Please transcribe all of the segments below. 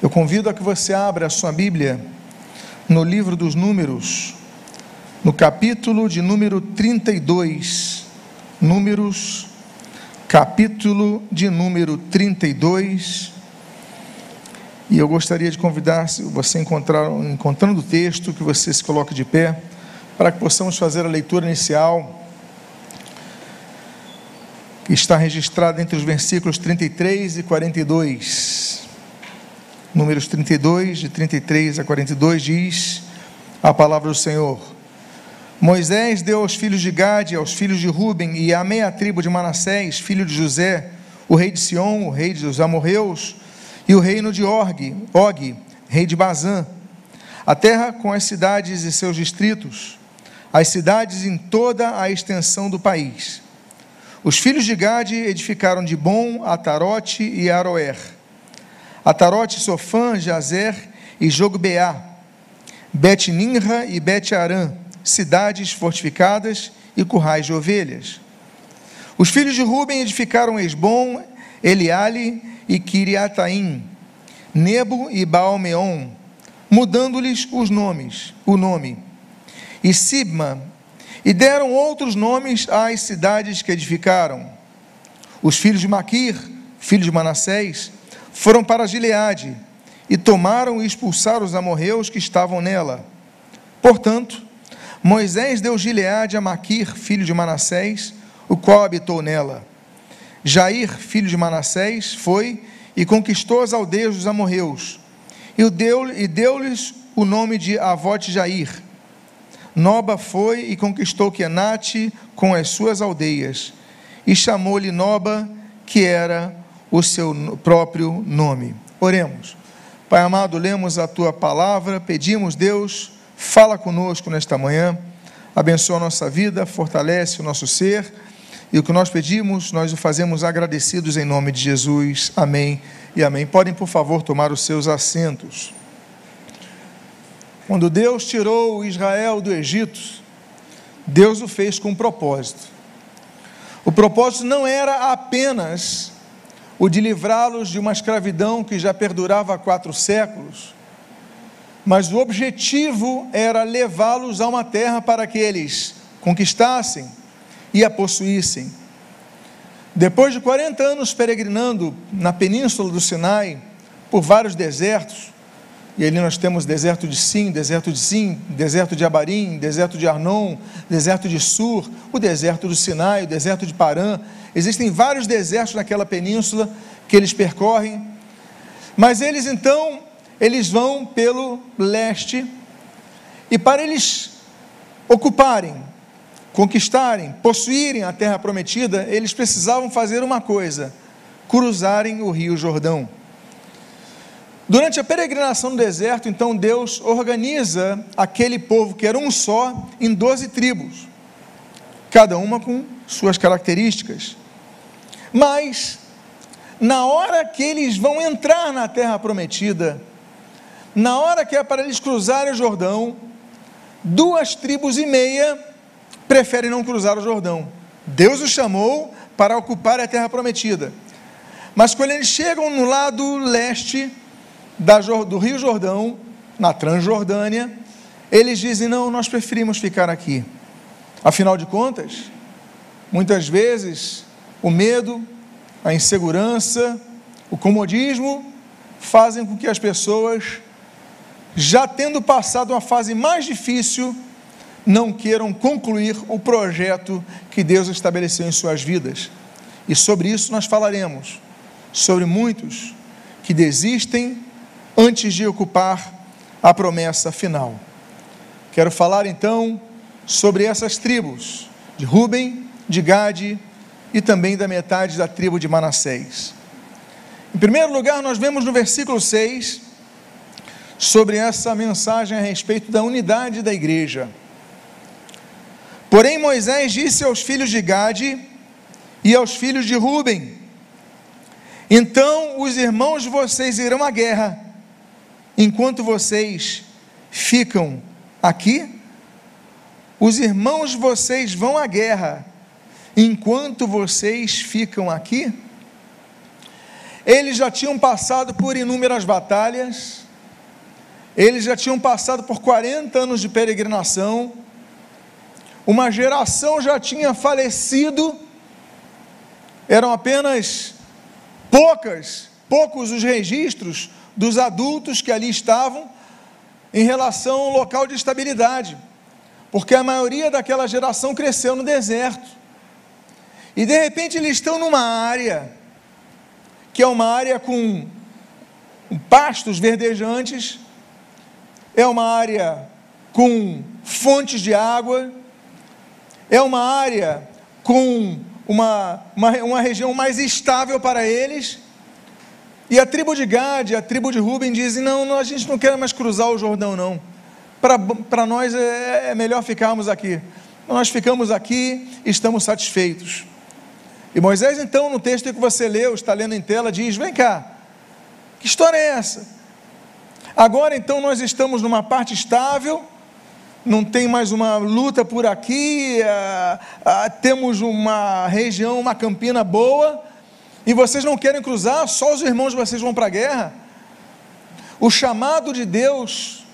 Eu convido a que você abra a sua Bíblia no livro dos Números, no capítulo de número 32. Números, capítulo de número 32. E eu gostaria de convidar, se você encontrar, encontrando o texto, que você se coloque de pé, para que possamos fazer a leitura inicial, que está registrada entre os versículos 33 e 42. Números 32, de 33 a 42, diz a palavra do Senhor. Moisés deu aos filhos de Gade, aos filhos de Ruben e à meia tribo de Manassés, filho de José, o rei de Sião, o rei dos amorreus, e o reino de Org, Og, rei de Bazã, a terra com as cidades e seus distritos, as cidades em toda a extensão do país. Os filhos de Gade edificaram de Bom, Atarote e Aroer Atarote, Sofã, Jazer e Jogbeá, Bet-Ninra e Bet-Arã, cidades fortificadas e currais de ovelhas. Os filhos de Ruben edificaram Esbom, Eliale e Kiriataim, Nebo e Baalmeon, mudando-lhes os nomes, o nome, e Sibma, e deram outros nomes às cidades que edificaram. Os filhos de Maquir, filho de Manassés, foram para Gileade e tomaram e expulsaram os amorreus que estavam nela. Portanto, Moisés deu Gileade a Maquir, filho de Manassés, o qual habitou nela. Jair, filho de Manassés, foi e conquistou as aldeias dos amorreus, e deu-lhes deu o nome de Avote Jair. Noba foi e conquistou Kenate com as suas aldeias, e chamou-lhe Noba, que era o seu próprio nome. Oremos. Pai amado, lemos a tua palavra, pedimos, Deus, fala conosco nesta manhã, abençoa a nossa vida, fortalece o nosso ser, e o que nós pedimos, nós o fazemos agradecidos em nome de Jesus. Amém e amém. Podem, por favor, tomar os seus assentos. Quando Deus tirou Israel do Egito, Deus o fez com um propósito. O propósito não era apenas o de livrá-los de uma escravidão que já perdurava há quatro séculos, mas o objetivo era levá-los a uma terra para que eles conquistassem e a possuíssem. Depois de 40 anos peregrinando na península do Sinai, por vários desertos, e ali nós temos deserto de Sim, deserto de Sim, deserto de Abarim, deserto de Arnon, deserto de Sur, o deserto do Sinai, o deserto de Parã. Existem vários desertos naquela península que eles percorrem. Mas eles então, eles vão pelo leste e para eles ocuparem, conquistarem, possuírem a terra prometida, eles precisavam fazer uma coisa: cruzarem o Rio Jordão. Durante a peregrinação no deserto, então Deus organiza aquele povo que era um só em doze tribos, cada uma com suas características. Mas, na hora que eles vão entrar na terra prometida, na hora que é para eles cruzarem o Jordão, duas tribos e meia preferem não cruzar o Jordão. Deus os chamou para ocupar a terra prometida. Mas quando eles chegam no lado leste, do Rio Jordão, na Transjordânia, eles dizem: não, nós preferimos ficar aqui. Afinal de contas, muitas vezes o medo, a insegurança, o comodismo fazem com que as pessoas, já tendo passado uma fase mais difícil, não queiram concluir o projeto que Deus estabeleceu em suas vidas. E sobre isso nós falaremos, sobre muitos que desistem antes de ocupar a promessa final. Quero falar então sobre essas tribos de Ruben, de Gade e também da metade da tribo de Manassés. Em primeiro lugar, nós vemos no versículo 6 sobre essa mensagem a respeito da unidade da igreja. Porém, Moisés disse aos filhos de Gade e aos filhos de Ruben: Então os irmãos de vocês irão à guerra enquanto vocês ficam aqui, os irmãos de vocês vão à guerra, enquanto vocês ficam aqui. eles já tinham passado por inúmeras batalhas, eles já tinham passado por 40 anos de peregrinação, uma geração já tinha falecido, eram apenas poucas, poucos os registros dos adultos que ali estavam em relação ao local de estabilidade, porque a maioria daquela geração cresceu no deserto. E de repente eles estão numa área que é uma área com pastos verdejantes, é uma área com fontes de água, é uma área com uma, uma, uma região mais estável para eles. E a tribo de Gade, a tribo de Ruben dizem: não, não, a gente não quer mais cruzar o Jordão, não. Para nós é, é melhor ficarmos aqui. Nós ficamos aqui e estamos satisfeitos. E Moisés, então, no texto que você leu, está lendo em tela, diz: Vem cá, que história é essa? Agora, então, nós estamos numa parte estável, não tem mais uma luta por aqui, ah, ah, temos uma região, uma campina boa, e vocês não querem cruzar, só os irmãos de vocês vão para a guerra. O chamado de Deus,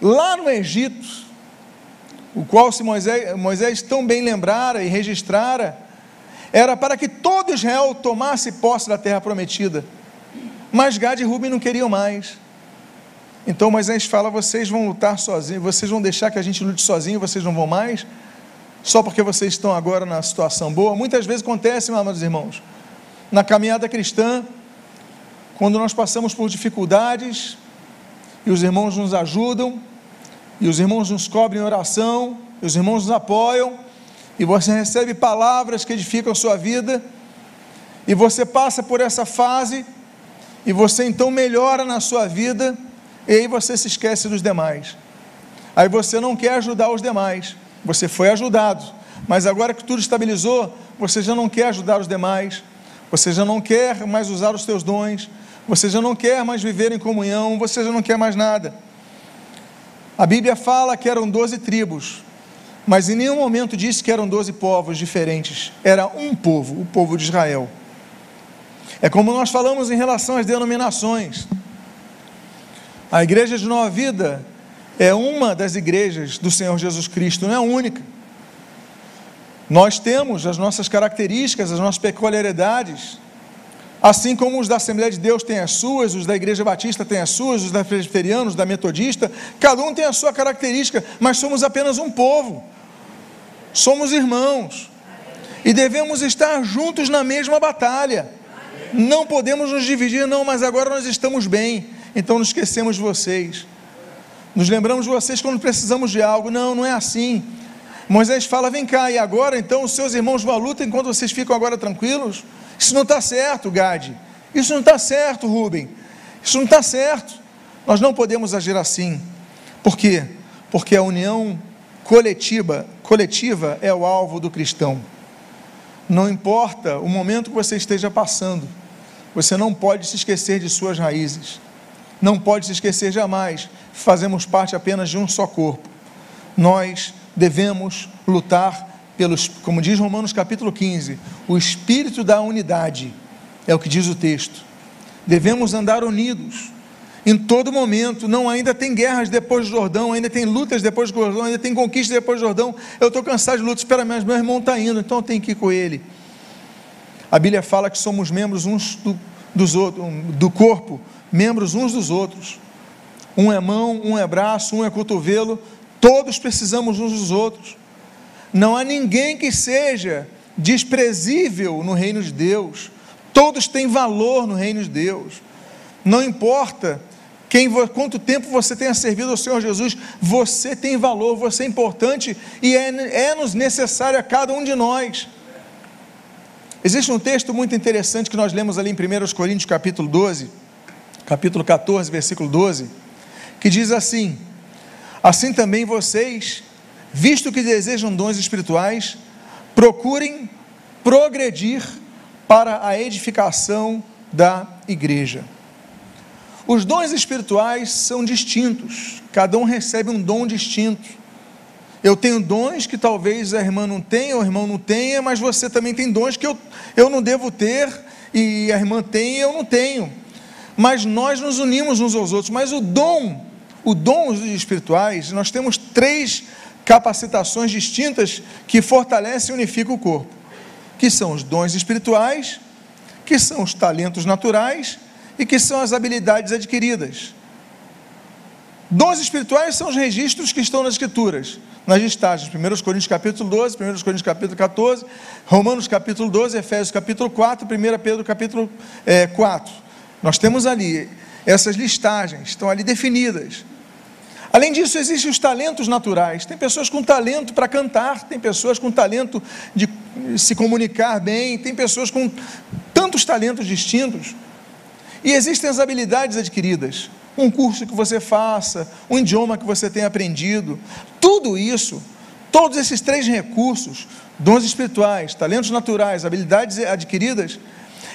lá no Egito, o qual se Moisés, Moisés tão bem lembrara e registrara, era para que todo Israel tomasse posse da terra prometida. Mas Gad e Ruben não queriam mais. Então Moisés fala: vocês vão lutar sozinhos, vocês vão deixar que a gente lute sozinho, vocês não vão mais, só porque vocês estão agora na situação boa. Muitas vezes acontece, meus amados irmãos, na caminhada cristã, quando nós passamos por dificuldades, e os irmãos nos ajudam, e os irmãos nos cobrem oração, e os irmãos nos apoiam, e você recebe palavras que edificam a sua vida, e você passa por essa fase, e você então melhora na sua vida, e aí você se esquece dos demais. Aí você não quer ajudar os demais, você foi ajudado, mas agora que tudo estabilizou, você já não quer ajudar os demais, você já não quer mais usar os seus dons, você já não quer mais viver em comunhão, você já não quer mais nada. A Bíblia fala que eram doze tribos, mas em nenhum momento disse que eram doze povos diferentes. Era um povo, o povo de Israel. É como nós falamos em relação às denominações. A igreja de Nova Vida é uma das igrejas do Senhor Jesus Cristo, não é a única. Nós temos as nossas características, as nossas peculiaridades, assim como os da Assembleia de Deus têm as suas, os da Igreja Batista têm as suas, os da Presbiterianos, da Metodista, cada um tem a sua característica, mas somos apenas um povo, somos irmãos e devemos estar juntos na mesma batalha. Não podemos nos dividir, não, mas agora nós estamos bem, então não esquecemos de vocês. Nos lembramos de vocês quando precisamos de algo. Não, não é assim. Moisés fala: vem cá, e agora então os seus irmãos vão à luta enquanto vocês ficam agora tranquilos? Isso não está certo, Gade. Isso não está certo, Rubem. Isso não está certo. Nós não podemos agir assim. Por quê? Porque a união coletiva, coletiva é o alvo do cristão. Não importa o momento que você esteja passando, você não pode se esquecer de suas raízes. Não pode se esquecer jamais. Fazemos parte apenas de um só corpo. Nós devemos lutar pelos, como diz Romanos capítulo 15, o espírito da unidade, é o que diz o texto. Devemos andar unidos em todo momento. Não, ainda tem guerras depois do Jordão, ainda tem lutas depois do Jordão, ainda tem conquistas depois do Jordão. Eu estou cansado de lutas, espera, mas meu irmão está indo, então eu tenho que ir com ele. A Bíblia fala que somos membros uns do, dos outros, do corpo, membros uns dos outros. Um é mão, um é braço, um é cotovelo, todos precisamos uns dos outros. Não há ninguém que seja desprezível no reino de Deus. Todos têm valor no reino de Deus. Não importa quem, quanto tempo você tenha servido ao Senhor Jesus, você tem valor, você é importante e é, é nos necessário a cada um de nós. Existe um texto muito interessante que nós lemos ali em 1 Coríntios capítulo 12, capítulo 14, versículo 12, que diz assim: Assim também vocês, visto que desejam dons espirituais, procurem progredir para a edificação da igreja. Os dons espirituais são distintos, cada um recebe um dom distinto. Eu tenho dons que talvez a irmã não tenha, o irmão não tenha, mas você também tem dons que eu, eu não devo ter e a irmã tem e eu não tenho. Mas nós nos unimos uns aos outros. Mas o dom, o dom espirituais, nós temos três capacitações distintas que fortalecem e unificam o corpo, que são os dons espirituais, que são os talentos naturais e que são as habilidades adquiridas. Dons espirituais são os registros que estão nas Escrituras, nas listagens, 1 Coríntios capítulo 12, 1 Coríntios capítulo 14, Romanos capítulo 12, Efésios capítulo 4, 1 Pedro capítulo é, 4. Nós temos ali essas listagens, estão ali definidas. Além disso, existem os talentos naturais. Tem pessoas com talento para cantar, tem pessoas com talento de se comunicar bem, tem pessoas com tantos talentos distintos. E existem as habilidades adquiridas. Um curso que você faça, um idioma que você tenha aprendido. Tudo isso, todos esses três recursos, dons espirituais, talentos naturais, habilidades adquiridas,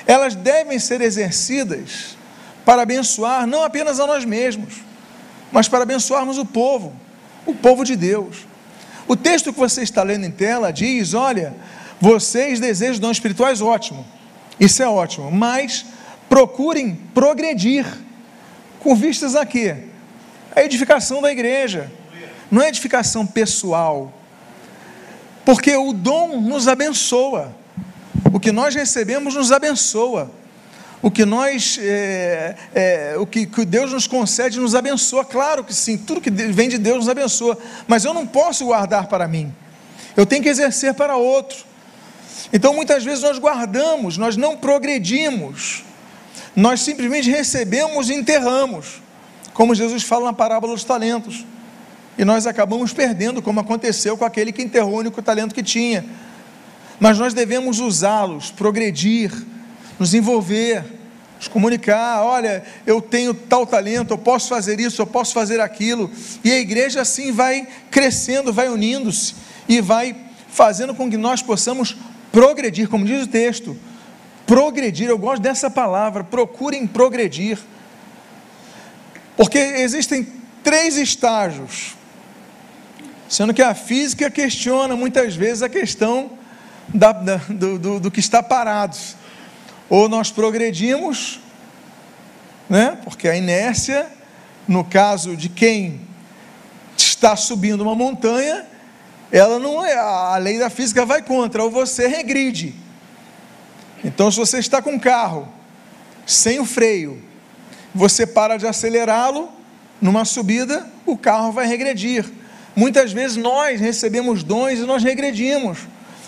elas devem ser exercidas para abençoar não apenas a nós mesmos, mas para abençoarmos o povo, o povo de Deus. O texto que você está lendo em tela diz: olha, vocês desejam dons espirituais, ótimo, isso é ótimo, mas procurem progredir, com vistas a quê? A edificação da igreja, não é edificação pessoal, porque o dom nos abençoa, o que nós recebemos nos abençoa o que nós, é, é, o que, que, Deus nos concede nos abençoa, claro que sim, tudo que vem de Deus nos abençoa, mas eu não posso guardar para mim, eu tenho que exercer para outro. Então muitas vezes nós guardamos, nós não progredimos, nós simplesmente recebemos e enterramos, como Jesus fala na parábola dos talentos, e nós acabamos perdendo, como aconteceu com aquele que enterrou o único talento que tinha. Mas nós devemos usá-los, progredir, nos envolver, nos comunicar: olha, eu tenho tal talento, eu posso fazer isso, eu posso fazer aquilo. E a igreja assim vai crescendo, vai unindo-se e vai fazendo com que nós possamos progredir, como diz o texto. Progredir, eu gosto dessa palavra, procurem progredir. Porque existem três estágios, sendo que a física questiona muitas vezes a questão da, da, do, do, do que está parado ou nós progredimos, né? porque a inércia, no caso de quem está subindo uma montanha, ela não é, a lei da física vai contra, ou você regride. Então, se você está com um carro sem o freio, você para de acelerá-lo numa subida, o carro vai regredir. Muitas vezes nós recebemos dons e nós regredimos,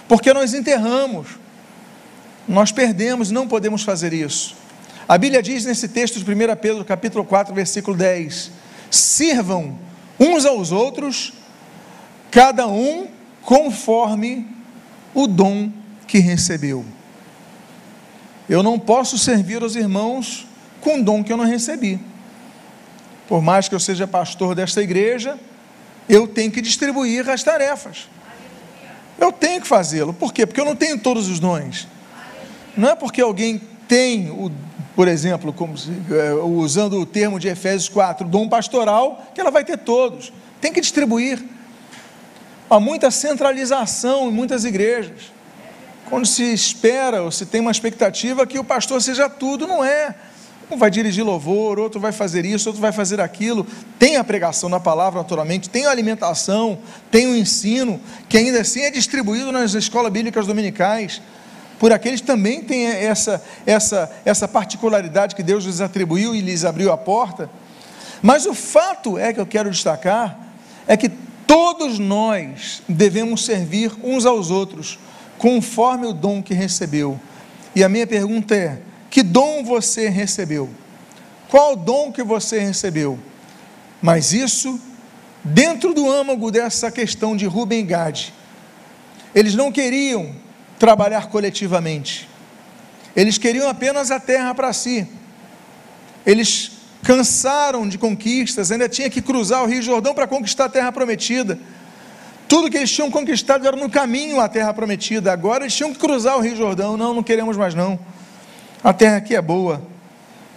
porque nós enterramos nós perdemos, não podemos fazer isso. A Bíblia diz nesse texto de 1 Pedro, capítulo 4, versículo 10: Sirvam uns aos outros, cada um conforme o dom que recebeu. Eu não posso servir os irmãos com dom que eu não recebi. Por mais que eu seja pastor desta igreja, eu tenho que distribuir as tarefas. Eu tenho que fazê-lo. Por quê? Porque eu não tenho todos os dons. Não é porque alguém tem, o, por exemplo, como, é, usando o termo de Efésios 4, dom pastoral, que ela vai ter todos. Tem que distribuir. Há muita centralização em muitas igrejas. Quando se espera ou se tem uma expectativa que o pastor seja tudo, não é. Um vai dirigir louvor, outro vai fazer isso, outro vai fazer aquilo. Tem a pregação na palavra, naturalmente, tem a alimentação, tem o ensino, que ainda assim é distribuído nas escolas bíblicas dominicais por aqueles que também têm essa, essa, essa particularidade que Deus lhes atribuiu e lhes abriu a porta. Mas o fato é que eu quero destacar é que todos nós devemos servir uns aos outros conforme o dom que recebeu. E a minha pergunta é: que dom você recebeu? Qual dom que você recebeu? Mas isso dentro do âmago dessa questão de Rubem Gade. Eles não queriam trabalhar coletivamente. Eles queriam apenas a terra para si. Eles cansaram de conquistas, ainda tinha que cruzar o Rio Jordão para conquistar a terra prometida. Tudo que eles tinham conquistado era no caminho à terra prometida. Agora eles tinham que cruzar o Rio Jordão. Não, não queremos mais não. A terra aqui é boa.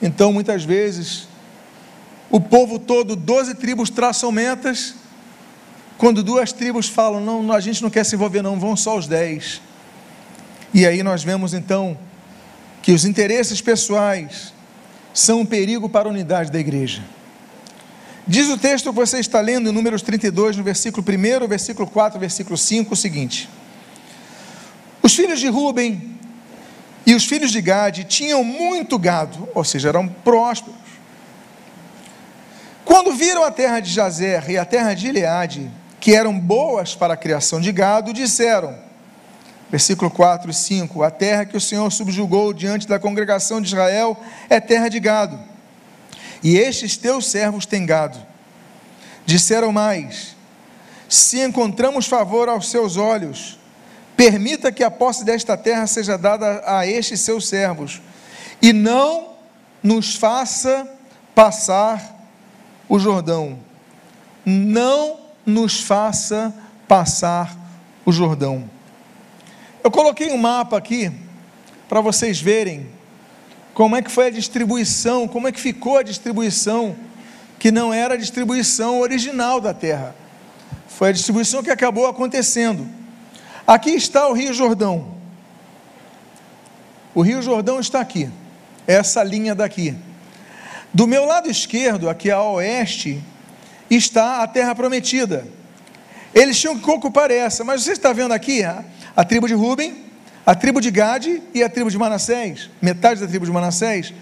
Então, muitas vezes, o povo todo, doze tribos traçam metas. Quando duas tribos falam, não, a gente não quer se envolver não, vão só os dez. E aí nós vemos então que os interesses pessoais são um perigo para a unidade da igreja. Diz o texto que você está lendo em Números 32, no versículo 1, versículo 4, versículo 5, o seguinte: Os filhos de Ruben e os filhos de Gade tinham muito gado, ou seja, eram prósperos. Quando viram a terra de Jazer e a terra de Gileade, que eram boas para a criação de gado, disseram: versículo 4 e 5: A terra que o Senhor subjugou diante da congregação de Israel é terra de gado, e estes teus servos têm gado. Disseram mais: Se encontramos favor aos seus olhos, permita que a posse desta terra seja dada a estes seus servos, e não nos faça passar o Jordão. Não nos faça passar o Jordão. Eu coloquei um mapa aqui para vocês verem como é que foi a distribuição, como é que ficou a distribuição, que não era a distribuição original da terra. Foi a distribuição que acabou acontecendo. Aqui está o Rio Jordão. O Rio Jordão está aqui, essa linha daqui. Do meu lado esquerdo, aqui a oeste, está a terra prometida. Eles tinham que ocupar essa, mas você está vendo aqui a, tribo de Ruben, a tribo de Gade e a tribo de Manassés, metade da tribo de Manassés.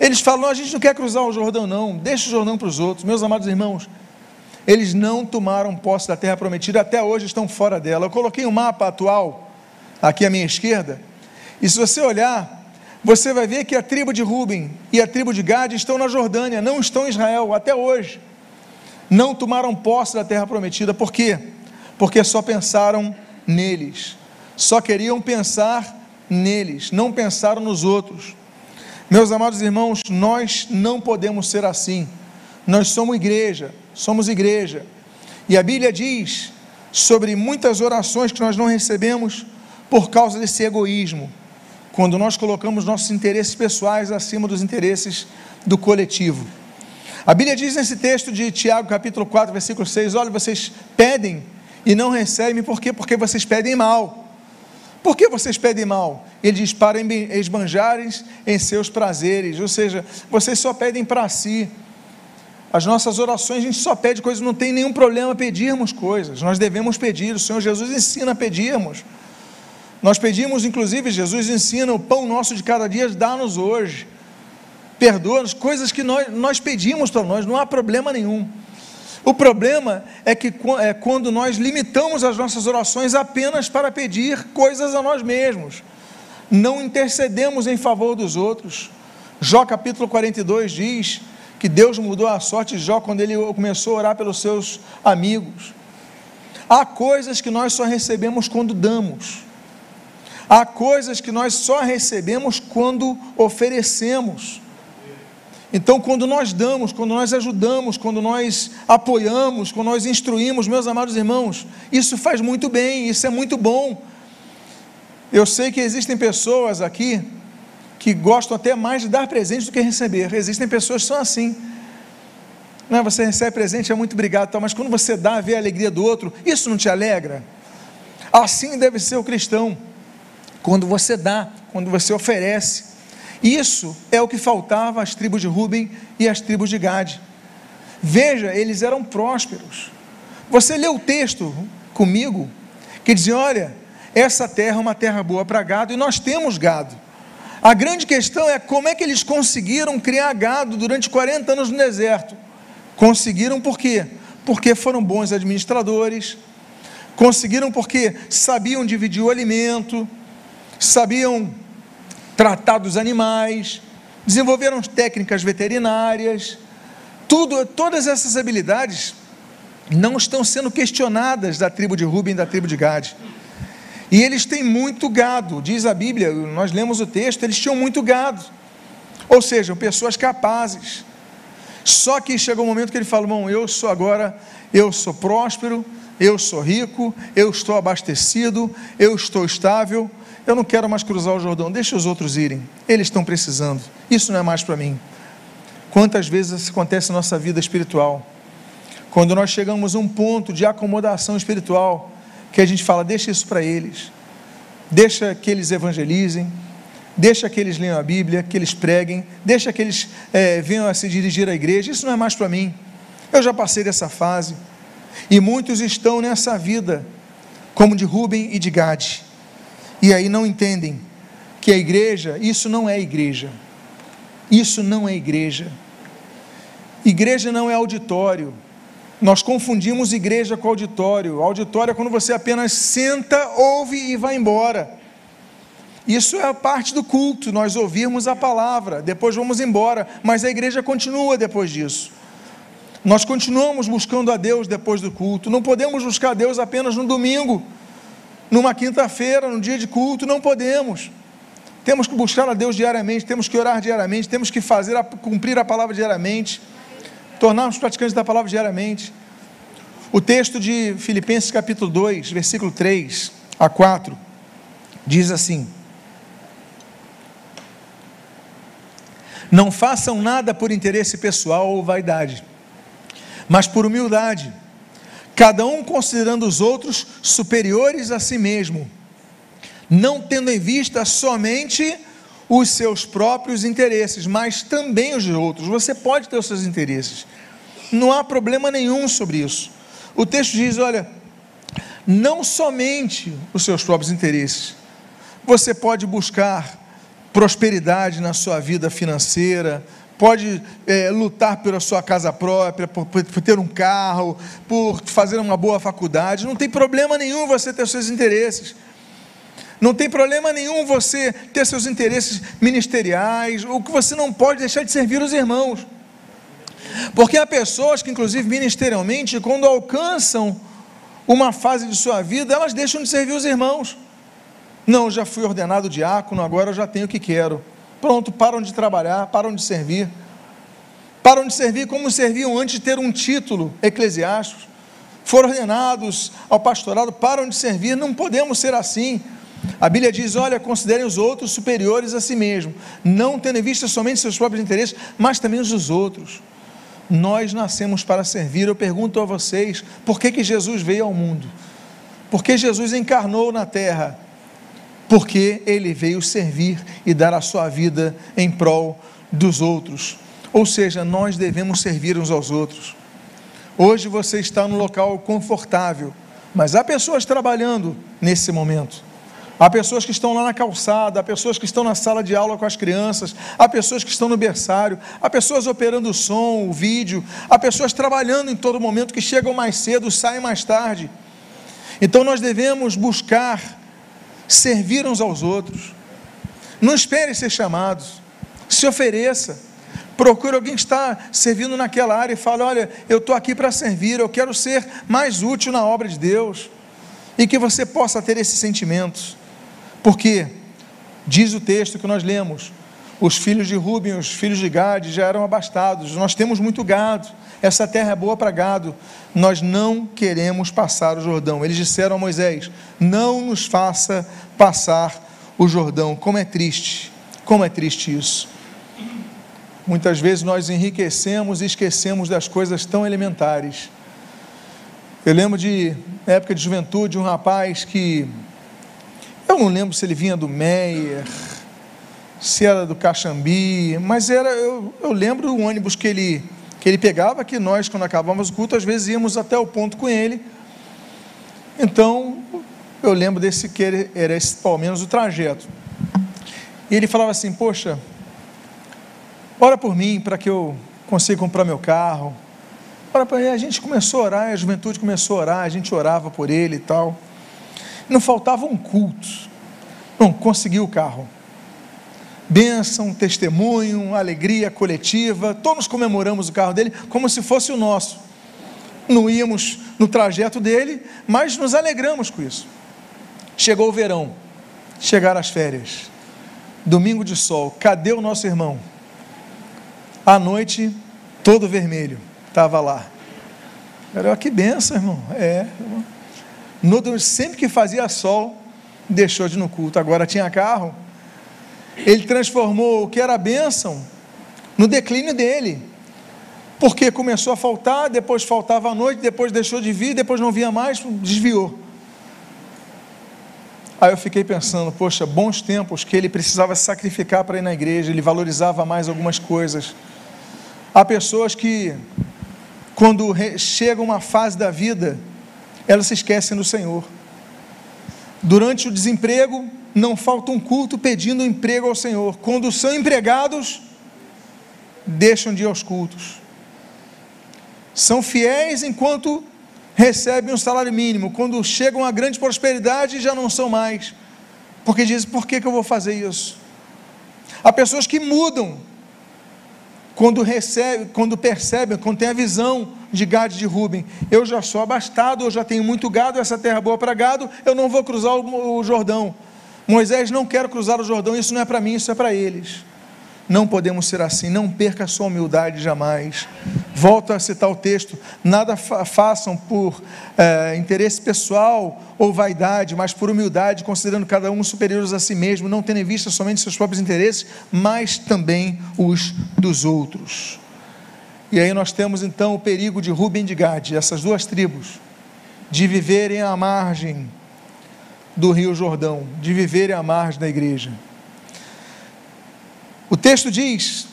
Eles falam: a gente não quer cruzar o Jordão, não, deixa o Jordão para os outros. Meus amados irmãos, eles não tomaram posse da terra prometida, até hoje estão fora dela. Eu coloquei um mapa atual aqui à minha esquerda, e se você olhar, você vai ver que a tribo de Ruben e a tribo de Gade estão na Jordânia, não estão em Israel, até hoje não tomaram posse da terra prometida. Por quê? Porque só pensaram neles. Só queriam pensar neles, não pensaram nos outros. Meus amados irmãos, nós não podemos ser assim. Nós somos igreja, somos igreja. E a Bíblia diz sobre muitas orações que nós não recebemos por causa desse egoísmo, quando nós colocamos nossos interesses pessoais acima dos interesses do coletivo. A Bíblia diz nesse texto de Tiago, capítulo 4, versículo 6: Olha, vocês pedem e não recebem, por quê? Porque vocês pedem mal. Por que vocês pedem mal? Ele diz: para esbanjarem em seus prazeres, ou seja, vocês só pedem para si. As nossas orações, a gente só pede coisas, não tem nenhum problema pedirmos coisas, nós devemos pedir, o Senhor Jesus ensina a pedirmos. Nós pedimos, inclusive, Jesus ensina: o pão nosso de cada dia, dá-nos hoje perdoa-nos, coisas que nós, nós pedimos para nós, não há problema nenhum. O problema é que é quando nós limitamos as nossas orações apenas para pedir coisas a nós mesmos, não intercedemos em favor dos outros. Jó capítulo 42 diz que Deus mudou a sorte de Jó quando ele começou a orar pelos seus amigos. Há coisas que nós só recebemos quando damos. Há coisas que nós só recebemos quando oferecemos. Então, quando nós damos, quando nós ajudamos, quando nós apoiamos, quando nós instruímos, meus amados irmãos, isso faz muito bem, isso é muito bom. Eu sei que existem pessoas aqui que gostam até mais de dar presente do que receber. Existem pessoas que são assim. Não é? Você recebe presente, é muito obrigado, tal, mas quando você dá, vê a alegria do outro, isso não te alegra? Assim deve ser o cristão. Quando você dá, quando você oferece, isso é o que faltava às tribos de Ruben e às tribos de Gade. Veja, eles eram prósperos. Você lê o texto comigo, que dizia: olha, essa terra é uma terra boa para gado e nós temos gado. A grande questão é como é que eles conseguiram criar gado durante 40 anos no deserto. Conseguiram por quê? Porque foram bons administradores, conseguiram porque sabiam dividir o alimento, sabiam tratar dos animais, desenvolveram técnicas veterinárias, tudo, todas essas habilidades não estão sendo questionadas da tribo de Ruben e da tribo de Gade. E eles têm muito gado, diz a Bíblia, nós lemos o texto, eles tinham muito gado. Ou seja, pessoas capazes. Só que chegou um momento que ele falou: "Bom, eu sou agora, eu sou próspero, eu sou rico, eu estou abastecido, eu estou estável, eu não quero mais cruzar o Jordão, deixa os outros irem. Eles estão precisando. Isso não é mais para mim. Quantas vezes isso acontece na nossa vida espiritual? Quando nós chegamos a um ponto de acomodação espiritual, que a gente fala, deixa isso para eles. Deixa que eles evangelizem, deixa que eles leiam a Bíblia, que eles preguem, deixa que eles é, venham a se dirigir à igreja. Isso não é mais para mim. Eu já passei dessa fase. E muitos estão nessa vida, como de Rubem e de Gade. E aí não entendem que a igreja, isso não é igreja. Isso não é igreja. Igreja não é auditório. Nós confundimos igreja com auditório. Auditório é quando você apenas senta, ouve e vai embora. Isso é a parte do culto, nós ouvirmos a palavra, depois vamos embora, mas a igreja continua depois disso. Nós continuamos buscando a Deus depois do culto, não podemos buscar a Deus apenas no domingo, numa quinta-feira, no dia de culto, não podemos. Temos que buscar a Deus diariamente, temos que orar diariamente, temos que fazer, cumprir a palavra diariamente, tornarmos praticantes da palavra diariamente. O texto de Filipenses capítulo 2, versículo 3 a 4, diz assim: Não façam nada por interesse pessoal ou vaidade, mas por humildade, cada um considerando os outros superiores a si mesmo, não tendo em vista somente os seus próprios interesses, mas também os de outros. Você pode ter os seus interesses, não há problema nenhum sobre isso. O texto diz: olha, não somente os seus próprios interesses, você pode buscar prosperidade na sua vida financeira, pode é, lutar pela sua casa própria, por, por, ter um carro, por fazer uma boa faculdade. Não tem problema nenhum você ter seus interesses. Não tem problema nenhum você ter seus interesses ministeriais. O que você não pode deixar de servir os irmãos. Porque há pessoas que, inclusive ministerialmente, quando alcançam uma fase de sua vida, elas deixam de servir os irmãos. Não, já fui ordenado diácono, agora eu já tenho o que quero. Pronto, param de trabalhar, param de servir. Param de servir como serviam antes de ter um título eclesiástico. Foram ordenados ao pastorado, param de servir. Não podemos ser assim. A Bíblia diz: olha, considerem os outros superiores a si mesmo, não tendo em vista somente seus próprios interesses, mas também os dos outros. Nós nascemos para servir. Eu pergunto a vocês: por que, que Jesus veio ao mundo? Por que Jesus encarnou na terra? Porque ele veio servir e dar a sua vida em prol dos outros. Ou seja, nós devemos servir uns aos outros. Hoje você está no local confortável, mas há pessoas trabalhando nesse momento. Há pessoas que estão lá na calçada, há pessoas que estão na sala de aula com as crianças, há pessoas que estão no berçário, há pessoas operando o som, o vídeo, há pessoas trabalhando em todo momento que chegam mais cedo, saem mais tarde. Então nós devemos buscar servir uns aos outros. Não espere ser chamados. Se ofereça. Procure alguém que está servindo naquela área e fale: Olha, eu estou aqui para servir, eu quero ser mais útil na obra de Deus. E que você possa ter esses sentimentos. Porque, diz o texto que nós lemos, os filhos de Rubem, os filhos de Gade já eram abastados. Nós temos muito gado. Essa terra é boa para gado. Nós não queremos passar o Jordão. Eles disseram a Moisés: Não nos faça passar o Jordão. Como é triste. Como é triste isso. Muitas vezes nós enriquecemos e esquecemos das coisas tão elementares. Eu lembro de época de juventude, um rapaz que eu não lembro se ele vinha do Meyer, se era do Caxambi, mas era, eu, eu lembro do ônibus que ele, que ele pegava, que nós, quando acabávamos o culto, às vezes íamos até o ponto com ele. Então, eu lembro desse que era esse, ao menos o trajeto. E ele falava assim: Poxa, ora por mim para que eu consiga comprar meu carro. Ora para. A gente começou a orar, a juventude começou a orar, a gente orava por ele e tal. Não faltava um culto. Não, conseguiu o carro bênção, testemunho, alegria coletiva. Todos comemoramos o carro dele como se fosse o nosso. Não íamos no trajeto dele, mas nos alegramos com isso. Chegou o verão, chegaram as férias, domingo de sol, cadê o nosso irmão? À noite, todo vermelho, estava lá. Era que benção, irmão. É. No, sempre que fazia sol, deixou de ir no culto. Agora tinha carro, ele transformou o que era bênção no declínio dele. Porque começou a faltar, depois faltava à noite, depois deixou de vir, depois não via mais, desviou. Aí eu fiquei pensando, poxa, bons tempos que ele precisava sacrificar para ir na igreja, ele valorizava mais algumas coisas. Há pessoas que, quando chega uma fase da vida, elas se esquecem do Senhor. Durante o desemprego, não falta um culto pedindo emprego ao Senhor. Quando são empregados, deixam de ir aos cultos. São fiéis enquanto recebem um salário mínimo, quando chegam a grande prosperidade já não são mais, porque dizem: por que, que eu vou fazer isso? Há pessoas que mudam quando recebem, quando percebem, quando tem a visão de Gade de Ruben, eu já sou abastado, eu já tenho muito gado, essa terra é boa para gado, eu não vou cruzar o Jordão. Moisés não quer cruzar o Jordão, isso não é para mim, isso é para eles. Não podemos ser assim, não perca a sua humildade jamais. Volto a citar o texto: nada fa façam por é, interesse pessoal ou vaidade, mas por humildade, considerando cada um superiores a si mesmo, não tendo em vista somente seus próprios interesses, mas também os dos outros. E aí nós temos então o perigo de Rubem e de Gade, essas duas tribos, de viverem à margem do Rio Jordão, de viverem à margem da igreja. O texto diz,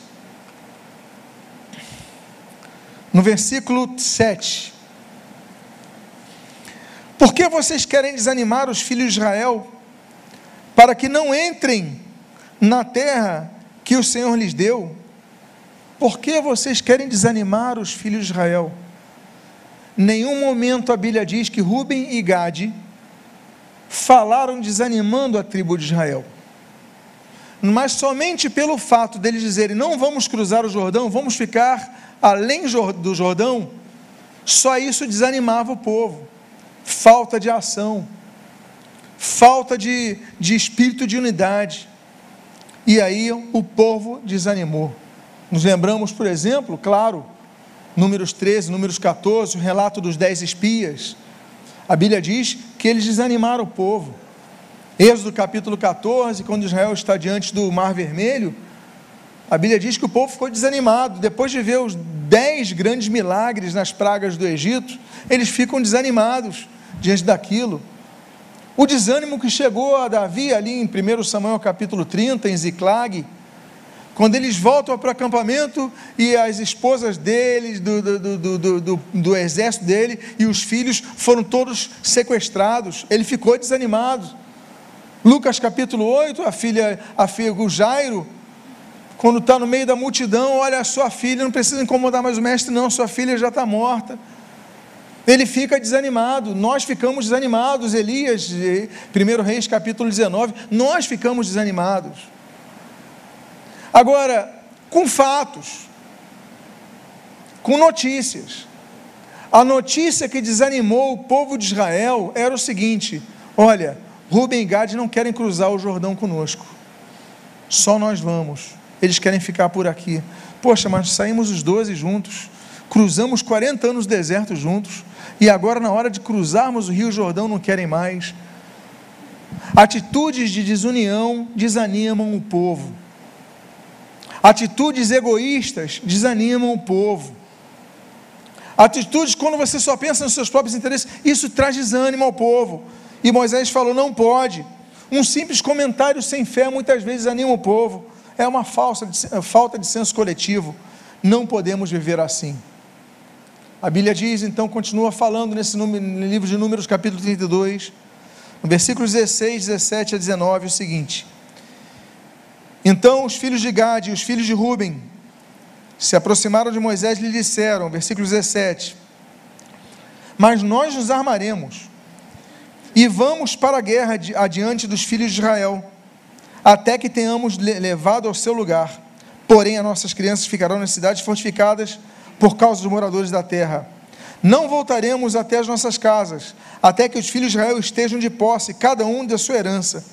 no versículo 7, por que vocês querem desanimar os filhos de Israel para que não entrem na terra que o Senhor lhes deu? Por que vocês querem desanimar os filhos de Israel? Nenhum momento a Bíblia diz que Ruben e Gade falaram desanimando a tribo de Israel mas somente pelo fato deles dizerem: não vamos cruzar o Jordão, vamos ficar além do Jordão, só isso desanimava o povo. Falta de ação, falta de, de espírito de unidade. E aí o povo desanimou. Nos lembramos, por exemplo, claro, Números 13, Números 14, o relato dos dez espias. A Bíblia diz que eles desanimaram o povo. Êxodo capítulo 14, quando Israel está diante do Mar Vermelho, a Bíblia diz que o povo ficou desanimado. Depois de ver os dez grandes milagres nas pragas do Egito, eles ficam desanimados diante daquilo. O desânimo que chegou a Davi ali em 1 Samuel capítulo 30, em Ziclag, quando eles voltam para o acampamento e as esposas deles, do, do, do, do, do exército dele e os filhos foram todos sequestrados, ele ficou desanimado. Lucas capítulo 8, a filha, a filha o Jairo, quando está no meio da multidão, olha a sua filha, não precisa incomodar mais o mestre, não, sua filha já está morta. Ele fica desanimado, nós ficamos desanimados, Elias, 1 Reis capítulo 19, nós ficamos desanimados. Agora, com fatos, com notícias. A notícia que desanimou o povo de Israel era o seguinte: olha, Rubem e Gade não querem cruzar o Jordão conosco. Só nós vamos. Eles querem ficar por aqui. Poxa, mas saímos os doze juntos, cruzamos 40 anos de deserto juntos, e agora, na hora de cruzarmos o Rio Jordão, não querem mais. Atitudes de desunião desanimam o povo. Atitudes egoístas desanimam o povo. Atitudes quando você só pensa nos seus próprios interesses, isso traz desânimo ao povo. E Moisés falou: não pode. Um simples comentário sem fé muitas vezes anima o povo. É uma falsa, falta de senso coletivo. Não podemos viver assim. A Bíblia diz, então, continua falando nesse livro de Números, capítulo 32, no versículo 16, 17 a 19, o seguinte: Então os filhos de Gade e os filhos de Ruben se aproximaram de Moisés e lhe disseram, versículo 17: Mas nós nos armaremos e vamos para a guerra adiante dos filhos de Israel, até que tenhamos levado ao seu lugar. Porém, as nossas crianças ficarão nas cidades fortificadas por causa dos moradores da terra. Não voltaremos até as nossas casas, até que os filhos de Israel estejam de posse, cada um da sua herança.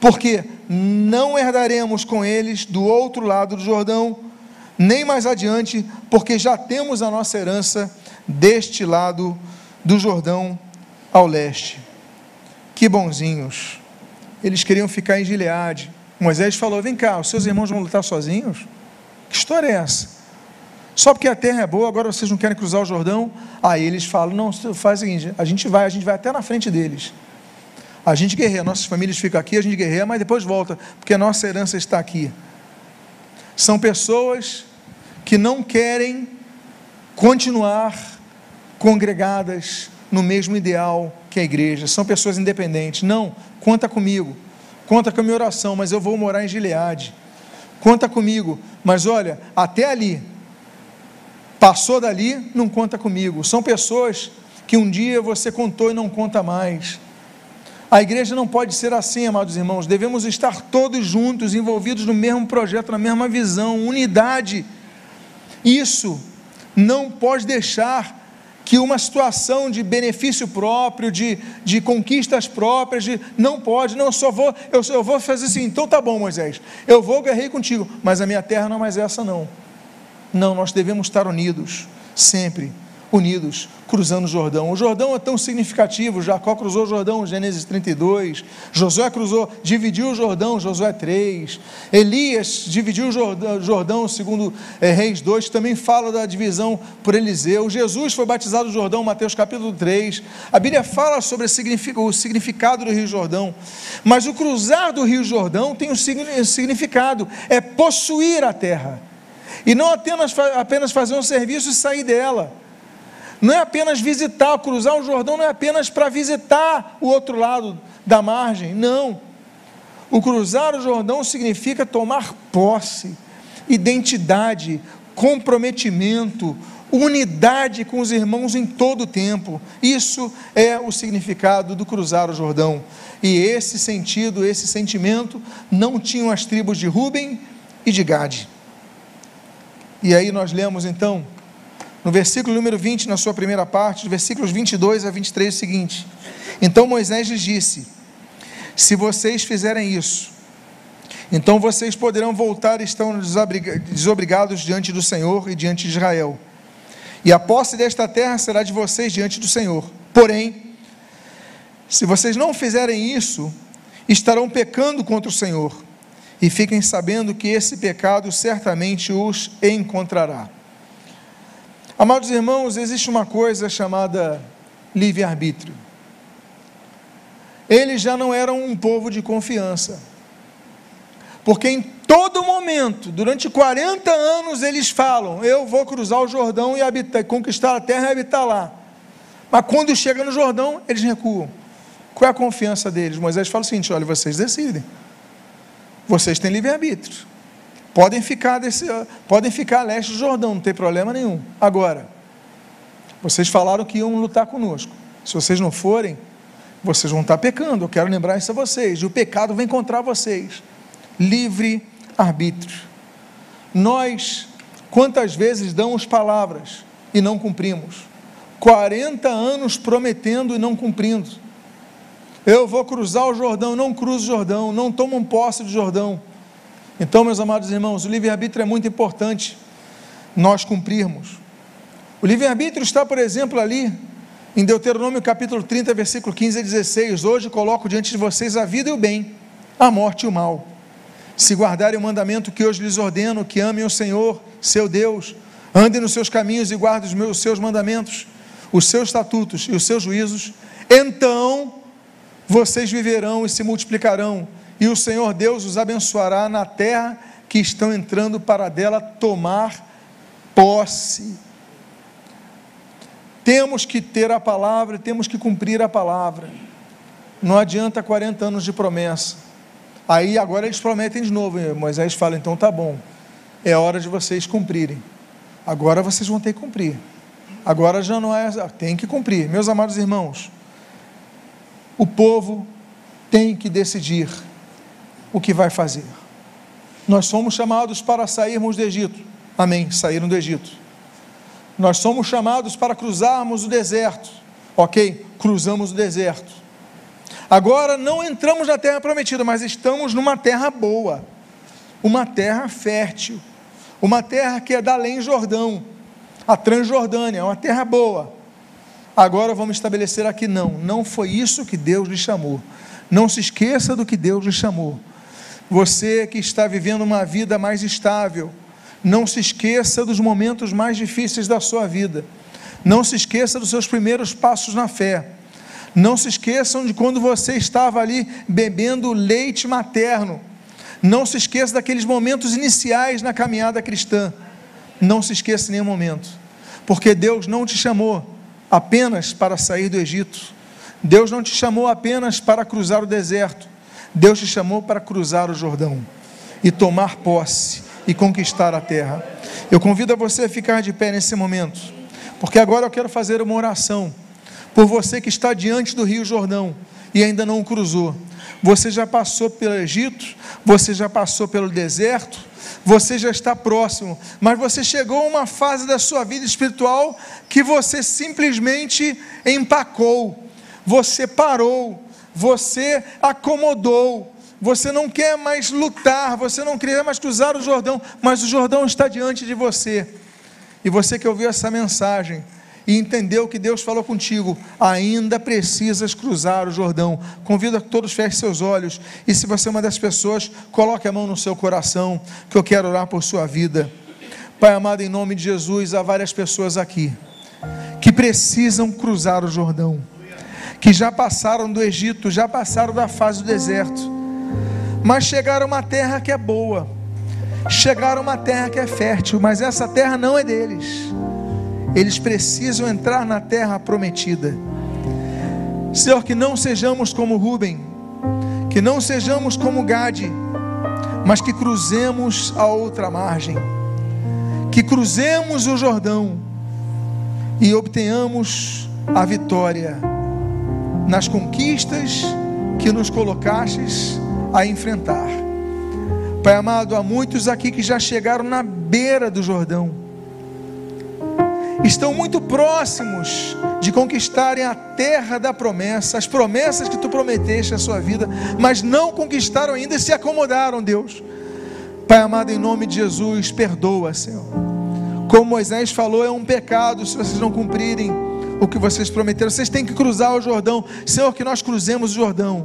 Porque não herdaremos com eles do outro lado do Jordão, nem mais adiante, porque já temos a nossa herança deste lado do Jordão ao leste. Que bonzinhos. Eles queriam ficar em Gileade. Moisés falou: Vem cá, os seus irmãos vão lutar sozinhos? Que história é essa? Só porque a terra é boa, agora vocês não querem cruzar o Jordão? Aí eles falam: Não, faz o seguinte: a gente vai, a gente vai até na frente deles. A gente guerreia, nossas famílias ficam aqui, a gente guerreia, mas depois volta, porque a nossa herança está aqui. São pessoas que não querem continuar congregadas no mesmo ideal que a igreja, são pessoas independentes. Não, conta comigo, conta com a minha oração, mas eu vou morar em Gileade. Conta comigo, mas olha, até ali, passou dali, não conta comigo. São pessoas que um dia você contou e não conta mais. A igreja não pode ser assim, amados irmãos. Devemos estar todos juntos, envolvidos no mesmo projeto, na mesma visão, unidade. Isso não pode deixar que uma situação de benefício próprio, de, de conquistas próprias, de, não pode, não, só vou, eu, eu vou fazer assim, então tá bom, Moisés, eu vou guerrear contigo, mas a minha terra não é mais essa, não. Não, nós devemos estar unidos, sempre unidos, cruzando o Jordão. O Jordão é tão significativo, Jacó cruzou o Jordão, Gênesis 32, Josué cruzou, dividiu o Jordão, Josué 3, Elias dividiu o Jordão, segundo é, Reis 2, também fala da divisão por Eliseu, Jesus foi batizado no Jordão, Mateus capítulo 3, a Bíblia fala sobre o significado do Rio Jordão, mas o cruzar do Rio Jordão tem um significado, é possuir a terra, e não apenas fazer um serviço e sair dela, não é apenas visitar, cruzar o Jordão não é apenas para visitar o outro lado da margem, não. O cruzar o Jordão significa tomar posse, identidade, comprometimento, unidade com os irmãos em todo o tempo. Isso é o significado do cruzar o Jordão. E esse sentido, esse sentimento, não tinham as tribos de Ruben e de Gade. E aí nós lemos então no versículo número 20, na sua primeira parte, versículos 22 a 23, é o seguinte: Então Moisés lhes disse: Se vocês fizerem isso, então vocês poderão voltar e estão desobrigados diante do Senhor e diante de Israel. E a posse desta terra será de vocês diante do Senhor. Porém, se vocês não fizerem isso, estarão pecando contra o Senhor. E fiquem sabendo que esse pecado certamente os encontrará. Amados irmãos, existe uma coisa chamada livre-arbítrio. Eles já não eram um povo de confiança, porque em todo momento, durante 40 anos, eles falam: Eu vou cruzar o Jordão e habitar, conquistar a terra e habitar lá. Mas quando chega no Jordão, eles recuam. Qual é a confiança deles? Moisés fala o seguinte: olha, vocês decidem. Vocês têm livre-arbítrio. Podem ficar, desse, podem ficar a leste do Jordão, não tem problema nenhum. Agora, vocês falaram que iam lutar conosco. Se vocês não forem, vocês vão estar pecando. Eu quero lembrar isso a vocês. E o pecado vai encontrar vocês. Livre arbítrio. Nós, quantas vezes damos palavras e não cumprimos? 40 anos prometendo e não cumprindo. Eu vou cruzar o Jordão, não cruzo o Jordão, não tomam posse do Jordão. Então, meus amados irmãos, o livre-arbítrio é muito importante nós cumprirmos. O livre-arbítrio está, por exemplo, ali em Deuteronômio capítulo 30, versículo 15 a 16: Hoje coloco diante de vocês a vida e o bem, a morte e o mal. Se guardarem o mandamento que hoje lhes ordeno, que amem o Senhor, seu Deus, andem nos seus caminhos e guardem os, seus mandamentos, os seus estatutos e os seus juízos, então vocês viverão e se multiplicarão e o Senhor Deus os abençoará na terra que estão entrando para dela tomar posse. Temos que ter a palavra, temos que cumprir a palavra. Não adianta 40 anos de promessa. Aí agora eles prometem de novo. Moisés fala: então tá bom, é hora de vocês cumprirem. Agora vocês vão ter que cumprir. Agora já não é, tem que cumprir. Meus amados irmãos, o povo tem que decidir o que vai fazer. Nós somos chamados para sairmos do Egito. Amém. Saíram do Egito. Nós somos chamados para cruzarmos o deserto. Ok? Cruzamos o deserto. Agora não entramos na terra prometida, mas estamos numa terra boa, uma terra fértil, uma terra que é da além Jordão, a Transjordânia, uma terra boa. Agora vamos estabelecer aqui não, não foi isso que Deus lhe chamou. Não se esqueça do que Deus lhe chamou. Você que está vivendo uma vida mais estável, não se esqueça dos momentos mais difíceis da sua vida. Não se esqueça dos seus primeiros passos na fé. Não se esqueçam de quando você estava ali bebendo leite materno. Não se esqueça daqueles momentos iniciais na caminhada cristã. Não se esqueça em nenhum momento, porque Deus não te chamou apenas para sair do Egito. Deus não te chamou apenas para cruzar o deserto. Deus te chamou para cruzar o Jordão e tomar posse e conquistar a terra. Eu convido a você a ficar de pé nesse momento, porque agora eu quero fazer uma oração por você que está diante do Rio Jordão e ainda não cruzou. Você já passou pelo Egito, você já passou pelo deserto, você já está próximo, mas você chegou a uma fase da sua vida espiritual que você simplesmente empacou, você parou, você acomodou, você não quer mais lutar, você não quer mais cruzar o Jordão, mas o Jordão está diante de você. E você que ouviu essa mensagem, e entendeu que Deus falou contigo, ainda precisas cruzar o Jordão. Convido a que todos fechem seus olhos. E se você é uma das pessoas, coloque a mão no seu coração, que eu quero orar por sua vida. Pai amado, em nome de Jesus, há várias pessoas aqui que precisam cruzar o Jordão, que já passaram do Egito, já passaram da fase do deserto, mas chegaram a uma terra que é boa, chegaram a uma terra que é fértil, mas essa terra não é deles. Eles precisam entrar na terra prometida. Senhor, que não sejamos como Rubem, que não sejamos como Gade, mas que cruzemos a outra margem, que cruzemos o Jordão e obtenhamos a vitória nas conquistas que nos colocastes a enfrentar. Pai amado, há muitos aqui que já chegaram na beira do Jordão estão muito próximos de conquistarem a terra da promessa, as promessas que tu prometeste à sua vida, mas não conquistaram ainda e se acomodaram, Deus. Pai amado, em nome de Jesus, perdoa, Senhor. Como Moisés falou, é um pecado se vocês não cumprirem o que vocês prometeram. Vocês têm que cruzar o Jordão. Senhor, que nós cruzemos o Jordão,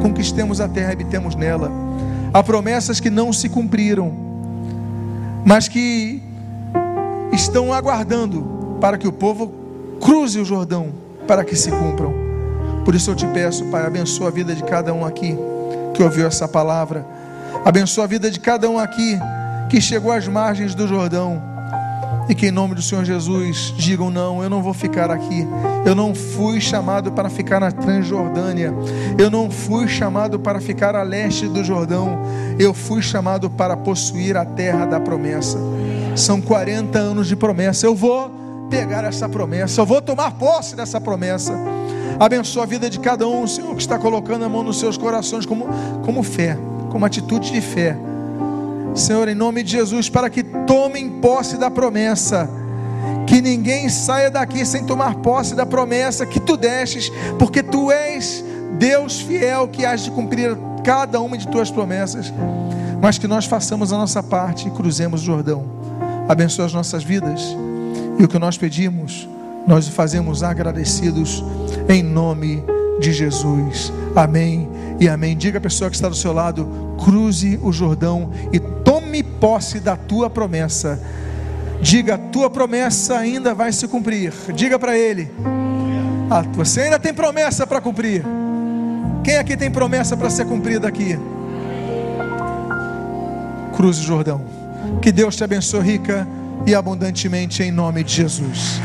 conquistemos a terra e habitemos nela. Há promessas que não se cumpriram, mas que estão aguardando para que o povo cruze o Jordão para que se cumpram. Por isso eu te peço, Pai, abençoa a vida de cada um aqui que ouviu essa palavra. Abençoa a vida de cada um aqui que chegou às margens do Jordão. E que em nome do Senhor Jesus digam: não, eu não vou ficar aqui. Eu não fui chamado para ficar na Transjordânia. Eu não fui chamado para ficar a leste do Jordão. Eu fui chamado para possuir a terra da promessa. São 40 anos de promessa. Eu vou pegar essa promessa, eu vou tomar posse dessa promessa. Abençoa a vida de cada um, Senhor, que está colocando a mão nos seus corações como, como fé, como atitude de fé. Senhor, em nome de Jesus, para que tomem posse da promessa. Que ninguém saia daqui sem tomar posse da promessa que tu destes, porque tu és Deus fiel que has de cumprir cada uma de tuas promessas. Mas que nós façamos a nossa parte e cruzemos o Jordão abençoa as nossas vidas. E o que nós pedimos, nós o fazemos agradecidos em nome de Jesus. Amém e amém. Diga a pessoa que está do seu lado: cruze o Jordão e tome posse da tua promessa. Diga, tua promessa ainda vai se cumprir. Diga para ele: ah, você ainda tem promessa para cumprir. Quem aqui tem promessa para ser cumprida aqui? Cruze o Jordão. Que Deus te abençoe rica e abundantemente em nome de Jesus.